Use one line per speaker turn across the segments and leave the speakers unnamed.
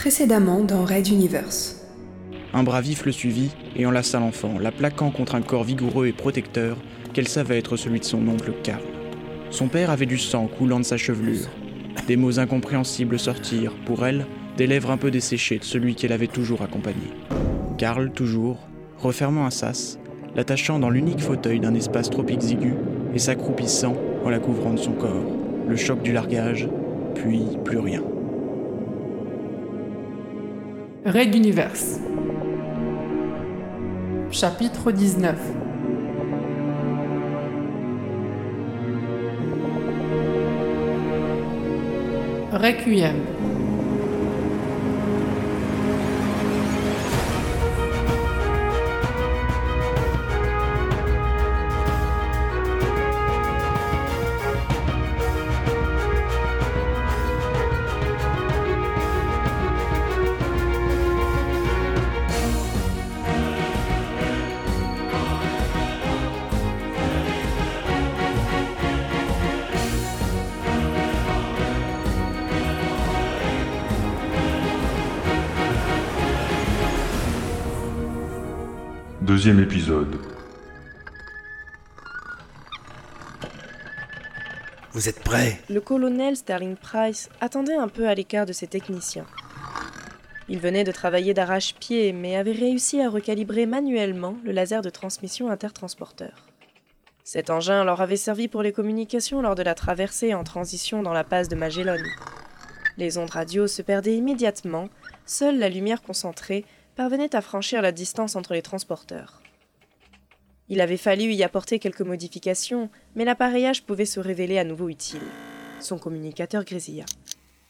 Précédemment dans Red Universe.
Un bras vif le suivit et enlaça l'enfant, la plaquant contre un corps vigoureux et protecteur qu'elle savait être celui de son oncle Karl. Son père avait du sang coulant de sa chevelure. Des mots incompréhensibles sortirent, pour elle, des lèvres un peu desséchées de celui qu'elle avait toujours accompagné. Karl, toujours, refermant un sas, l'attachant dans l'unique fauteuil d'un espace trop exigu et s'accroupissant en la couvrant de son corps. Le choc du largage, puis plus rien.
Raid Universe. Chapitre 19 Requiem.
Deuxième épisode.
Vous êtes prêts?
Le colonel Sterling Price attendait un peu à l'écart de ses techniciens. Il venait de travailler d'arrache-pied, mais avait réussi à recalibrer manuellement le laser de transmission intertransporteur. Cet engin leur avait servi pour les communications lors de la traversée en transition dans la passe de Magellan. Les ondes radio se perdaient immédiatement, seule la lumière concentrée parvenait à franchir la distance entre les transporteurs. Il avait fallu y apporter quelques modifications, mais l'appareillage pouvait se révéler à nouveau utile. Son communicateur grésilla.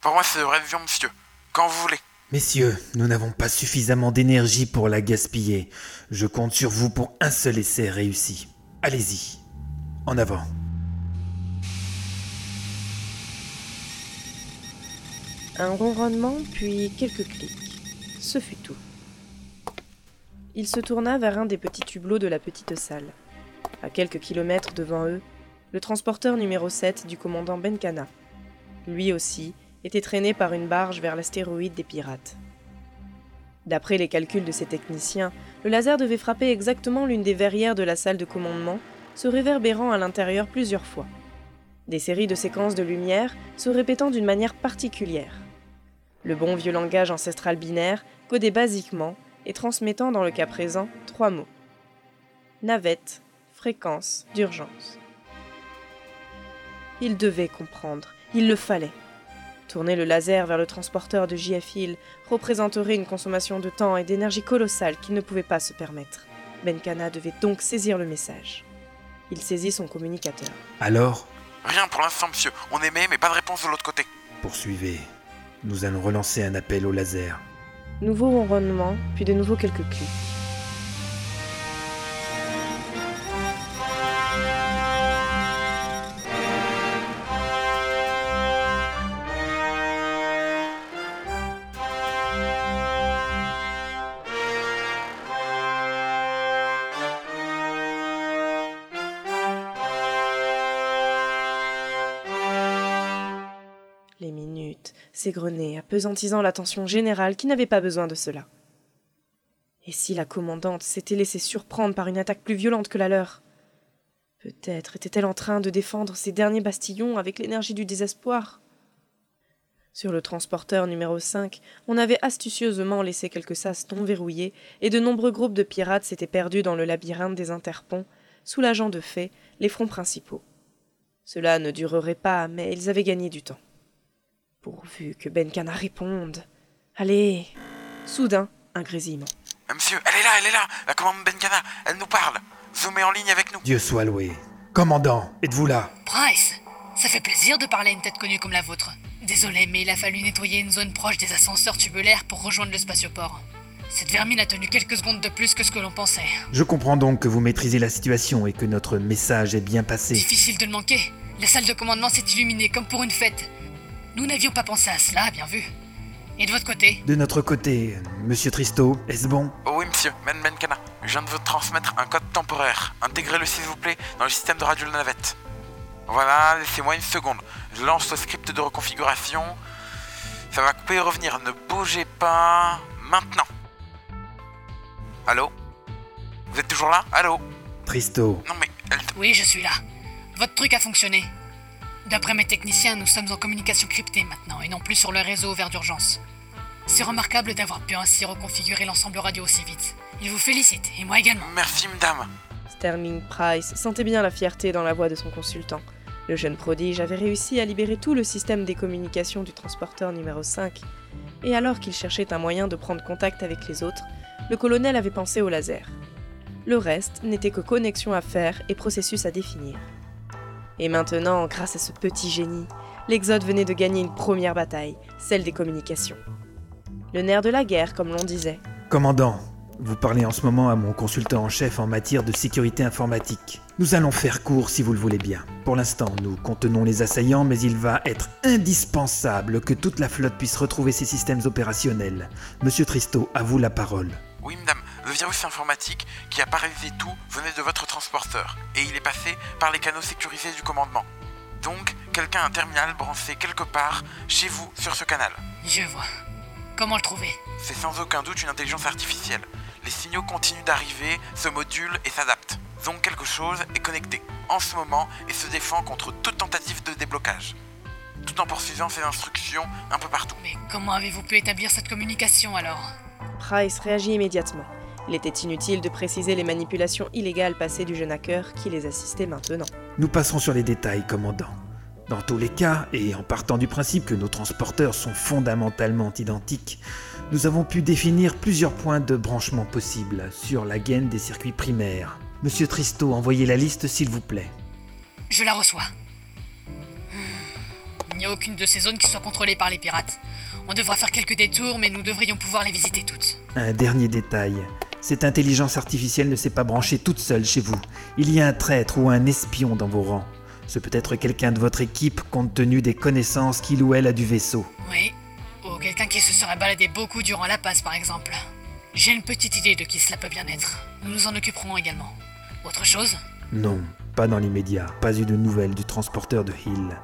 Pour moi, c'est de révision, monsieur. Quand vous voulez.
Messieurs, nous n'avons pas suffisamment d'énergie pour la gaspiller. Je compte sur vous pour un seul essai réussi. Allez-y. En avant.
Un ronronnement, puis quelques clics. Ce fut tout. Il se tourna vers un des petits tublots de la petite salle. À quelques kilomètres devant eux, le transporteur numéro 7 du commandant Benkana. Lui aussi était traîné par une barge vers l'astéroïde des pirates. D'après les calculs de ses techniciens, le laser devait frapper exactement l'une des verrières de la salle de commandement, se réverbérant à l'intérieur plusieurs fois. Des séries de séquences de lumière se répétant d'une manière particulière. Le bon vieux langage ancestral binaire, codé basiquement, et transmettant dans le cas présent trois mots. Navette, fréquence, d'urgence. Il devait comprendre, il le fallait. Tourner le laser vers le transporteur de JF représenterait une consommation de temps et d'énergie colossale qu'il ne pouvait pas se permettre. Benkana devait donc saisir le message. Il saisit son communicateur.
Alors?
Rien pour l'instant, monsieur. On émet, mais pas de réponse de l'autre côté.
Poursuivez. Nous allons relancer un appel au laser.
Nouveau ronronnement, puis de nouveau quelques clics. Minutes s'égrenaient, apesantisant l'attention générale qui n'avait pas besoin de cela. Et si la commandante s'était laissée surprendre par une attaque plus violente que la leur Peut-être était-elle en train de défendre ses derniers bastillons avec l'énergie du désespoir. Sur le transporteur numéro 5, on avait astucieusement laissé quelques sas non verrouillés et de nombreux groupes de pirates s'étaient perdus dans le labyrinthe des interponts, soulageant de fait les fronts principaux. Cela ne durerait pas, mais ils avaient gagné du temps. Pourvu que Benkana réponde. Allez Soudain, un grésillement.
Euh, Monsieur, elle est là, elle est là. La commande Benkana, elle nous parle. Zoomez en ligne avec nous.
Dieu soit loué. Commandant, êtes-vous là?
Price, ça fait plaisir de parler à une tête connue comme la vôtre. Désolé, mais il a fallu nettoyer une zone proche des ascenseurs tubulaires pour rejoindre le spatioport. Cette vermine a tenu quelques secondes de plus que ce que l'on pensait.
Je comprends donc que vous maîtrisez la situation et que notre message est bien passé.
Difficile de le manquer. La salle de commandement s'est illuminée comme pour une fête. Nous n'avions pas pensé à cela, bien vu. Et de votre côté
De notre côté, monsieur Tristo, est-ce bon?
Oh oui, monsieur, Ben Benkana. Je viens de vous transmettre un code temporaire. Intégrez-le, s'il vous plaît, dans le système de radio de la navette. Voilà, laissez-moi une seconde. Je lance le script de reconfiguration. Ça va couper et revenir. Ne bougez pas. Maintenant. Allô? Vous êtes toujours là? Allô?
Tristo,
Non mais elle...
Oui, je suis là. Votre truc a fonctionné. D'après mes techniciens, nous sommes en communication cryptée maintenant et non plus sur le réseau ouvert d'urgence. C'est remarquable d'avoir pu ainsi reconfigurer l'ensemble radio aussi vite. Il vous félicite, et moi également.
Merci madame.
Sterling Price sentait bien la fierté dans la voix de son consultant. Le jeune prodige avait réussi à libérer tout le système des communications du transporteur numéro 5. Et alors qu'il cherchait un moyen de prendre contact avec les autres, le colonel avait pensé au laser. Le reste n'était que connexion à faire et processus à définir. Et maintenant, grâce à ce petit génie, l'Exode venait de gagner une première bataille, celle des communications. Le nerf de la guerre, comme l'on disait.
commandant, vous parlez en ce moment à mon consultant en chef en matière de sécurité informatique. Nous allons faire court si vous le voulez bien. Pour l'instant, nous contenons les assaillants, mais il va être indispensable que toute la flotte puisse retrouver ses systèmes opérationnels. Monsieur Tristo, à vous la parole.
Oui madame, virus informatique qui a paralysé tout venait de votre transporteur et il est passé par les canaux sécurisés du commandement. Donc, quelqu'un a un terminal branché quelque part chez vous sur ce canal.
Je vois. Comment le trouver?
C'est sans aucun doute une intelligence artificielle. Les signaux continuent d'arriver, se modulent et s'adaptent. Donc quelque chose est connecté en ce moment et se défend contre toute tentative de déblocage. Tout en poursuivant ses instructions un peu partout.
Mais comment avez-vous pu établir cette communication alors?
Price réagit immédiatement. Il était inutile de préciser les manipulations illégales passées du jeune hacker qui les assistait maintenant.
Nous passerons sur les détails, commandant. Dans tous les cas, et en partant du principe que nos transporteurs sont fondamentalement identiques, nous avons pu définir plusieurs points de branchement possibles sur la gaine des circuits primaires. Monsieur Tristo, envoyez la liste s'il vous plaît.
Je la reçois. Hmm. Il n'y a aucune de ces zones qui soit contrôlée par les pirates. On devra faire quelques détours, mais nous devrions pouvoir les visiter toutes.
Un dernier détail. Cette intelligence artificielle ne s'est pas branchée toute seule chez vous. Il y a un traître ou un espion dans vos rangs. Ce peut être quelqu'un de votre équipe compte tenu des connaissances qu'il ou elle a du vaisseau.
Oui. Ou quelqu'un qui se serait baladé beaucoup durant la passe, par exemple. J'ai une petite idée de qui cela peut bien être. Nous nous en occuperons également. Autre chose?
Non, pas dans l'immédiat. Pas eu de nouvelles du transporteur de Hill.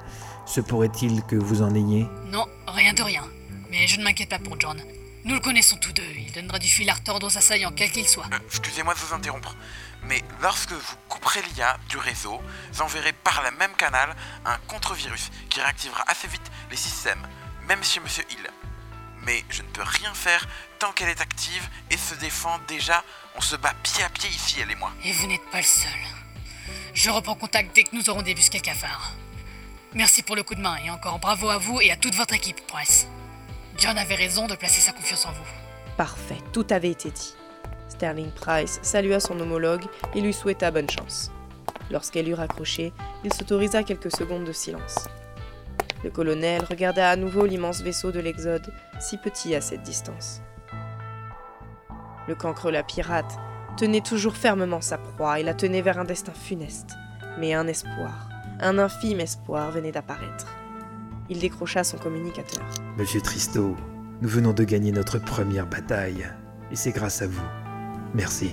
Se pourrait-il que vous en ayez?
Non, rien de rien. Mais je ne m'inquiète pas pour John. Nous le connaissons tous deux. Il donnera du fil à retordre aux assaillants, quels qu'ils soient.
Euh, Excusez-moi de vous interrompre, mais lorsque vous couperez l'IA du réseau, j'enverrai par le même canal un contre-virus qui réactivera assez vite les systèmes, même chez Monsieur Hill. Mais je ne peux rien faire tant qu'elle est active et se défend déjà. On se bat pied à pied ici, elle et moi.
Et vous n'êtes pas le seul. Je reprends contact dès que nous aurons débusqué le cafard. Merci pour le coup de main et encore bravo à vous et à toute votre équipe, Price. John avait raison de placer sa confiance en vous.
Parfait, tout avait été dit. Sterling Price salua son homologue et lui souhaita bonne chance. Lorsqu'elle eut raccroché, il s'autorisa quelques secondes de silence. Le colonel regarda à nouveau l'immense vaisseau de l'Exode, si petit à cette distance. Le cancre la pirate tenait toujours fermement sa proie et la tenait vers un destin funeste. Mais un espoir, un infime espoir venait d'apparaître. Il décrocha son communicateur.
Monsieur Tristo, nous venons de gagner notre première bataille. Et c'est grâce à vous. Merci.